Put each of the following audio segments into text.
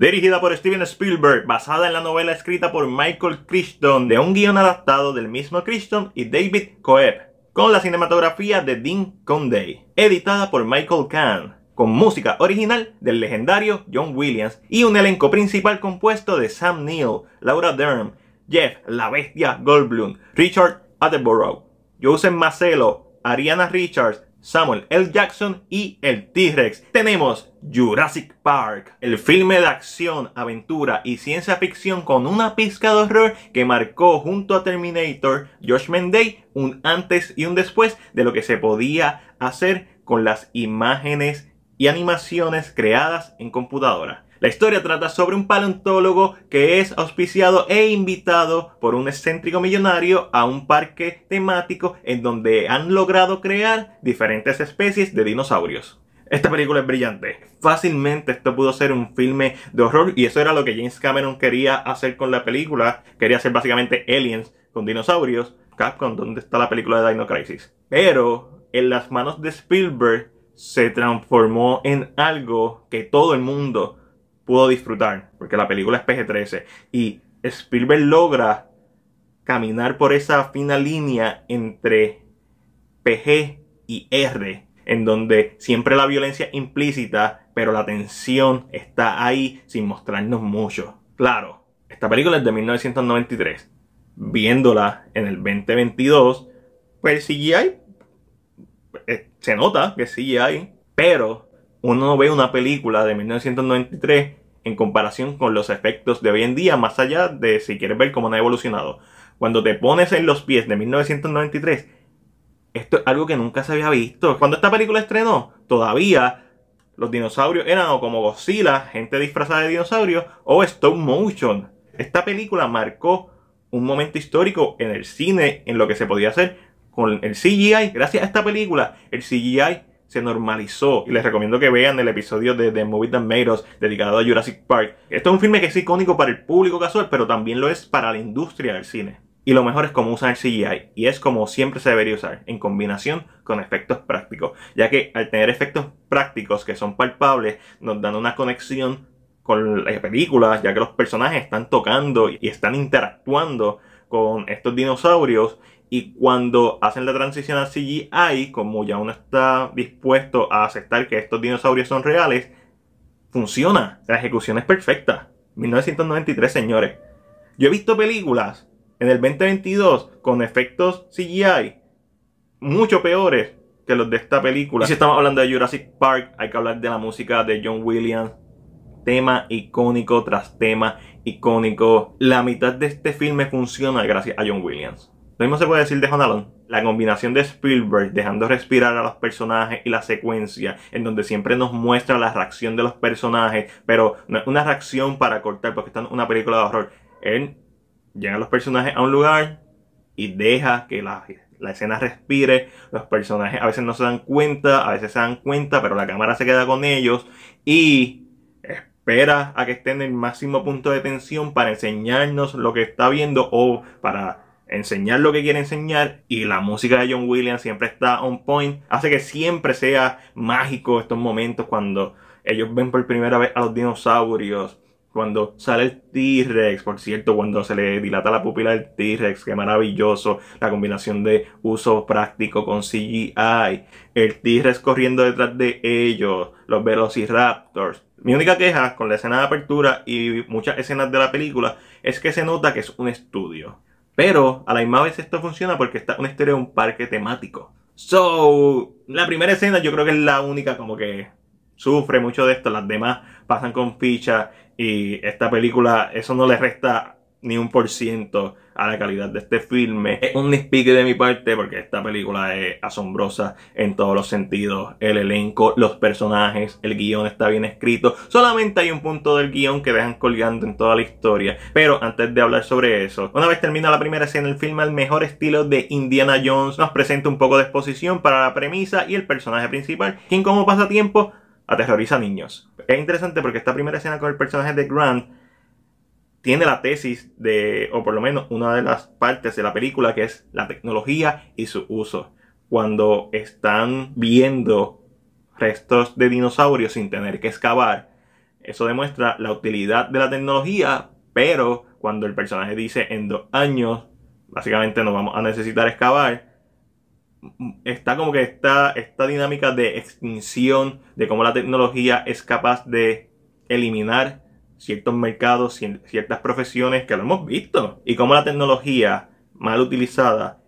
Dirigida por Steven Spielberg, basada en la novela escrita por Michael Crichton, de un guion adaptado del mismo Crichton y David Coeb, con la cinematografía de Dean Conde, editada por Michael Kahn, con música original del legendario John Williams y un elenco principal compuesto de Sam Neill, Laura Dern, Jeff la Bestia Goldblum, Richard Attenborough, Joseph Marcelo, Ariana Richards, Samuel L. Jackson y el T-Rex. Tenemos Jurassic Park, el filme de acción, aventura y ciencia ficción con una pizca de horror que marcó junto a Terminator, Judgment Day, un antes y un después de lo que se podía hacer con las imágenes y animaciones creadas en computadora. La historia trata sobre un paleontólogo que es auspiciado e invitado por un excéntrico millonario a un parque temático en donde han logrado crear diferentes especies de dinosaurios. Esta película es brillante. Fácilmente esto pudo ser un filme de horror y eso era lo que James Cameron quería hacer con la película. Quería hacer básicamente aliens con dinosaurios. Capcom, ¿dónde está la película de Dino Crisis? Pero en las manos de Spielberg se transformó en algo que todo el mundo pudo disfrutar, porque la película es PG-13 y Spielberg logra caminar por esa fina línea entre PG y R, en donde siempre la violencia implícita, pero la tensión está ahí sin mostrarnos mucho. Claro, esta película es de 1993. Viéndola en el 2022, pues el CGI eh, se nota que es CGI, pero uno ve una película de 1993 en comparación con los efectos de hoy en día, más allá de si quieres ver cómo han evolucionado. Cuando te pones en los pies de 1993, esto es algo que nunca se había visto. Cuando esta película estrenó, todavía los dinosaurios eran o como Godzilla, gente disfrazada de dinosaurios, o stop motion. Esta película marcó un momento histórico en el cine, en lo que se podía hacer con el CGI. Gracias a esta película, el CGI se normalizó. Y les recomiendo que vean el episodio de The Movie That Made Us dedicado a Jurassic Park. Esto es un filme que es icónico para el público casual, pero también lo es para la industria del cine. Y lo mejor es cómo usan el CGI, y es como siempre se debería usar, en combinación con efectos prácticos, ya que al tener efectos prácticos que son palpables, nos dan una conexión con la película, ya que los personajes están tocando y están interactuando con estos dinosaurios y cuando hacen la transición a CGI, como ya uno está dispuesto a aceptar que estos dinosaurios son reales, funciona. La ejecución es perfecta. 1993, señores. Yo he visto películas en el 2022 con efectos CGI mucho peores que los de esta película. Y si estamos hablando de Jurassic Park, hay que hablar de la música de John Williams. Tema icónico tras tema icónico. La mitad de este filme funciona gracias a John Williams. Lo mismo se puede decir de Home La combinación de Spielberg dejando respirar a los personajes y la secuencia, en donde siempre nos muestra la reacción de los personajes, pero no es una reacción para cortar, porque está en una película de horror. Él llega a los personajes a un lugar y deja que la, la escena respire. Los personajes a veces no se dan cuenta, a veces se dan cuenta, pero la cámara se queda con ellos y espera a que estén en el máximo punto de tensión para enseñarnos lo que está viendo o para enseñar lo que quiere enseñar y la música de John Williams siempre está on point, hace que siempre sea mágico estos momentos cuando ellos ven por primera vez a los dinosaurios, cuando sale el T-Rex, por cierto, cuando se le dilata la pupila del T-Rex, qué maravilloso, la combinación de uso práctico con CGI, el T-Rex corriendo detrás de ellos, los Velociraptors. Mi única queja con la escena de apertura y muchas escenas de la película es que se nota que es un estudio. Pero a la misma vez esto funciona porque está una historia de un parque temático. So, la primera escena yo creo que es la única como que sufre mucho de esto. Las demás pasan con ficha y esta película eso no le resta ni un por ciento a la calidad de este filme. Es un nitpick de mi parte porque esta película es asombrosa en todos los sentidos. El elenco, los personajes, el guion está bien escrito. Solamente hay un punto del guion que dejan colgando en toda la historia. Pero antes de hablar sobre eso, una vez termina la primera escena, el filme al mejor estilo de Indiana Jones nos presenta un poco de exposición para la premisa y el personaje principal, quien como pasatiempo aterroriza a niños. Es interesante porque esta primera escena con el personaje de Grant tiene la tesis de, o por lo menos una de las partes de la película, que es la tecnología y su uso. Cuando están viendo restos de dinosaurios sin tener que excavar, Eso demuestra la utilidad de la tecnología, pero cuando el personaje dice en dos años, básicamente no vamos a necesitar excavar, está como que esta, esta dinámica de extinción, de cómo la tecnología es capaz de eliminar ciertos mercados, ciertas profesiones que lo hemos visto, y cómo la tecnología mal utilizada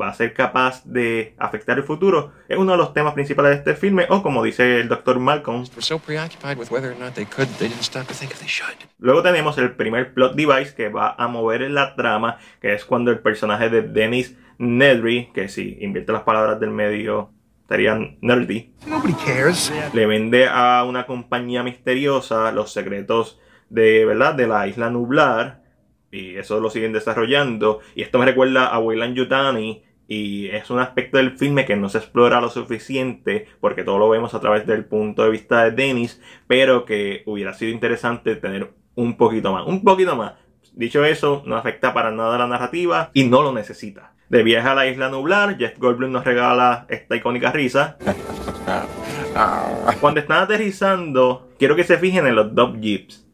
va a ser capaz de afectar el futuro es uno de los temas principales de este filme o como dice el doctor Malcolm. Luego tenemos el primer plot device que va a mover la trama que es cuando el personaje de Dennis Nedry que si invierte las palabras del medio estarían nerdy le vende a una compañía misteriosa los secretos de verdad de la isla nublar y eso lo siguen desarrollando y esto me recuerda a Wayland Yutani y es un aspecto del filme que no se explora lo suficiente porque todo lo vemos a través del punto de vista de Dennis, pero que hubiera sido interesante tener un poquito más, un poquito más. Dicho eso, no afecta para nada la narrativa y no lo necesita. De viaje a la isla nublar, Jeff Goldblum nos regala esta icónica risa. Cuando están aterrizando, quiero que se fijen en los dos jeeps.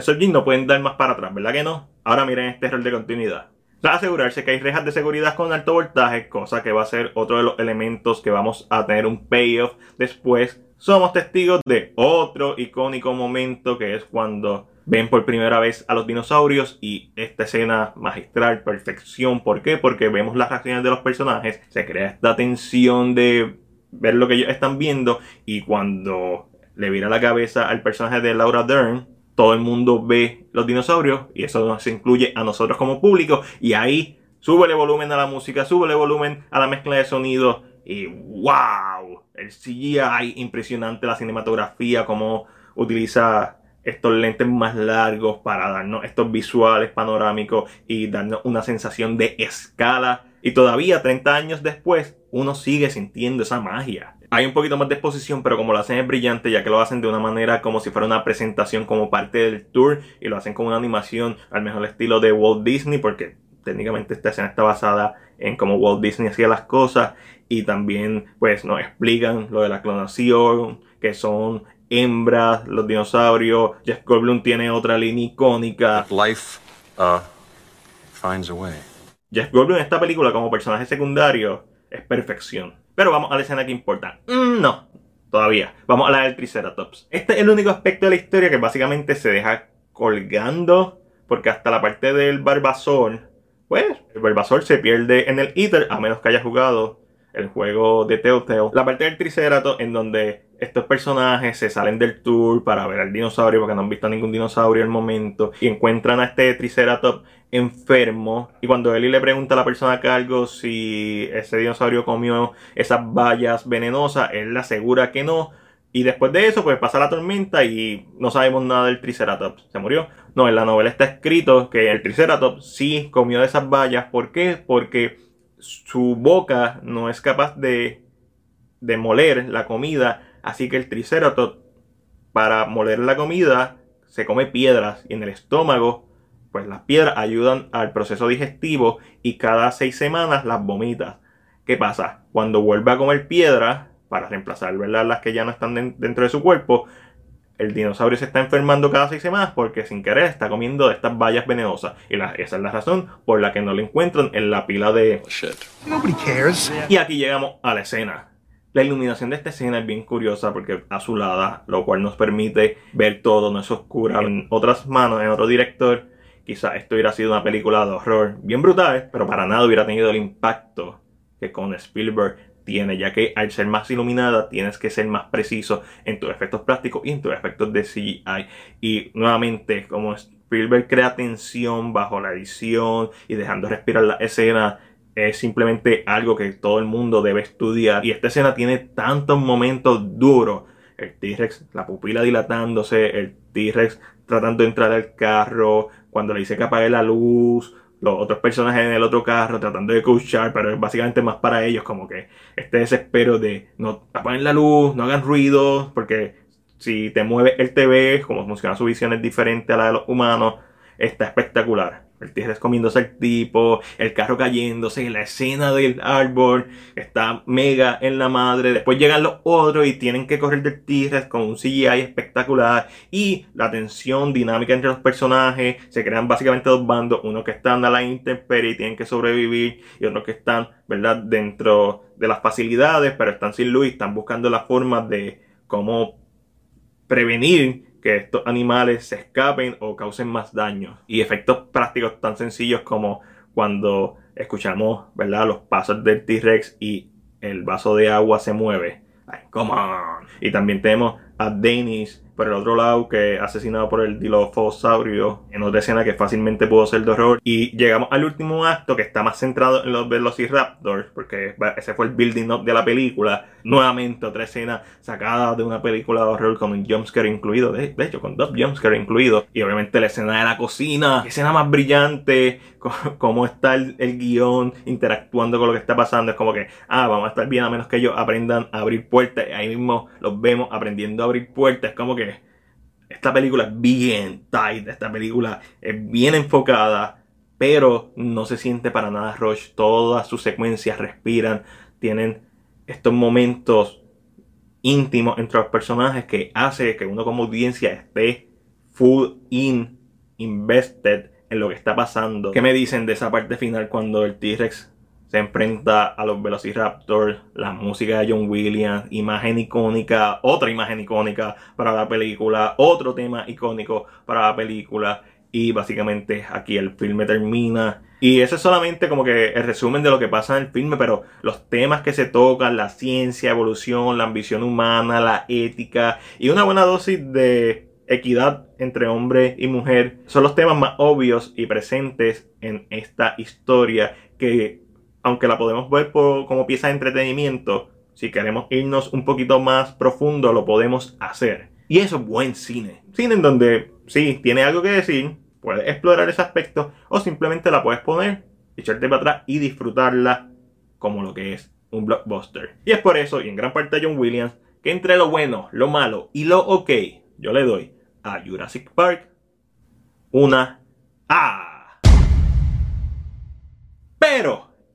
Esos jeeps no pueden dar más para atrás, ¿verdad que no? Ahora miren este error de continuidad asegurarse que hay rejas de seguridad con alto voltaje, cosa que va a ser otro de los elementos que vamos a tener un payoff después. Somos testigos de otro icónico momento que es cuando ven por primera vez a los dinosaurios y esta escena magistral, perfección. ¿Por qué? Porque vemos las reacciones de los personajes, se crea esta tensión de ver lo que ellos están viendo y cuando le vira la cabeza al personaje de Laura Dern, todo el mundo ve los dinosaurios y eso nos incluye a nosotros como público y ahí súbele volumen a la música, súbele volumen a la mezcla de sonido y wow, el CGI impresionante, la cinematografía, cómo utiliza estos lentes más largos para darnos estos visuales panorámicos y darnos una sensación de escala. Y todavía 30 años después, uno sigue sintiendo esa magia. Hay un poquito más de exposición, pero como lo hacen es brillante, ya que lo hacen de una manera como si fuera una presentación como parte del tour y lo hacen con una animación al mejor estilo de Walt Disney, porque técnicamente esta escena está basada en cómo Walt Disney hacía las cosas y también pues nos explican lo de la clonación, que son hembras, los dinosaurios. Jeff Goldblum tiene otra línea icónica. Life uh, finds a way. Jeff Goldblum en esta película como personaje secundario es perfección. Pero vamos a la escena que importa. Mm, no, todavía. Vamos a la del Triceratops. Este es el único aspecto de la historia que básicamente se deja colgando. Porque hasta la parte del Barbasol, pues el Barbasol se pierde en el Ether a menos que haya jugado el juego de Telltale. La parte del Triceratops en donde estos personajes se salen del tour para ver al dinosaurio porque no han visto ningún dinosaurio al momento y encuentran a este Triceratops enfermo y cuando Eli le pregunta a la persona a cargo si ese dinosaurio comió esas bayas venenosas, él le asegura que no y después de eso pues pasa la tormenta y no sabemos nada del Triceratops, se murió. No, en la novela está escrito que el Triceratops sí comió de esas bayas, ¿por qué? Porque su boca no es capaz de, de moler la comida Así que el Triceratops, para moler la comida, se come piedras y en el estómago, pues las piedras ayudan al proceso digestivo y cada seis semanas las vomita. ¿Qué pasa? Cuando vuelve a comer piedras, para reemplazar ¿verdad? las que ya no están dentro de su cuerpo, el dinosaurio se está enfermando cada seis semanas porque sin querer está comiendo de estas bayas venenosas. Y esa es la razón por la que no lo encuentran en la pila de... Y aquí llegamos a la escena. La iluminación de esta escena es bien curiosa porque azulada, lo cual nos permite ver todo, no es oscura. En otras manos, en otro director, quizás esto hubiera sido una película de horror bien brutal, pero para nada hubiera tenido el impacto que con Spielberg tiene, ya que al ser más iluminada tienes que ser más preciso en tus efectos plásticos y en tus efectos de CGI. Y nuevamente, como Spielberg crea tensión bajo la edición y dejando respirar la escena, es simplemente algo que todo el mundo debe estudiar. Y esta escena tiene tantos momentos duros. El T-Rex, la pupila dilatándose, el T-Rex tratando de entrar al carro, cuando le dice que apague la luz, los otros personajes en el otro carro tratando de escuchar, pero es básicamente más para ellos, como que este desespero de no apaguen la luz, no hagan ruido, porque si te mueve el TV, como funciona su visión es diferente a la de los humanos, está espectacular. El T-Rex comiéndose el tipo, el carro cayéndose, la escena del árbol, está mega en la madre. Después llegan los otros y tienen que correr del T-Rex con un CGI espectacular. Y la tensión dinámica entre los personajes. Se crean básicamente dos bandos: uno que están a la intemperie y tienen que sobrevivir, y otros que están, ¿verdad?, dentro de las facilidades, pero están sin luz están buscando la forma de cómo prevenir que estos animales se escapen o causen más daño. Y efectos prácticos tan sencillos como cuando escuchamos, ¿verdad? Los pasos del T-Rex y el vaso de agua se mueve. Ay, come on. Y también tenemos a Dennis por el otro lado que asesinado por el Dilophosaurus en otra escena que fácilmente pudo ser de horror. Y llegamos al último acto que está más centrado en los Velociraptors porque ese fue el building up de la película. Nuevamente otra escena sacada de una película de horror con un jumpscare incluido de, hecho con dos jumpscare incluidos. Y obviamente la escena de la cocina escena más brillante cómo está el, el guion interactuando con lo que está pasando. Es como que ah vamos a estar bien a menos que ellos aprendan a abrir puertas. Ahí mismo los vemos aprendiendo a abrir puertas. Es como que esta película es bien tight, esta película es bien enfocada, pero no se siente para nada rush. Todas sus secuencias respiran, tienen estos momentos íntimos entre los personajes que hace que uno como audiencia esté full in, invested en lo que está pasando. ¿Qué me dicen de esa parte final cuando el T-Rex se enfrenta a los Velociraptors, la música de John Williams, imagen icónica, otra imagen icónica para la película, otro tema icónico para la película y básicamente aquí el filme termina. Y eso es solamente como que el resumen de lo que pasa en el filme, pero los temas que se tocan, la ciencia, evolución, la ambición humana, la ética y una buena dosis de equidad entre hombre y mujer son los temas más obvios y presentes en esta historia que aunque la podemos ver como pieza de entretenimiento, si queremos irnos un poquito más profundo, lo podemos hacer. Y eso es buen cine. Cine en donde, sí, tiene algo que decir, puedes explorar ese aspecto, o simplemente la puedes poner, echarte para atrás y disfrutarla como lo que es un blockbuster. Y es por eso, y en gran parte a John Williams, que entre lo bueno, lo malo y lo ok, yo le doy a Jurassic Park una A. Pero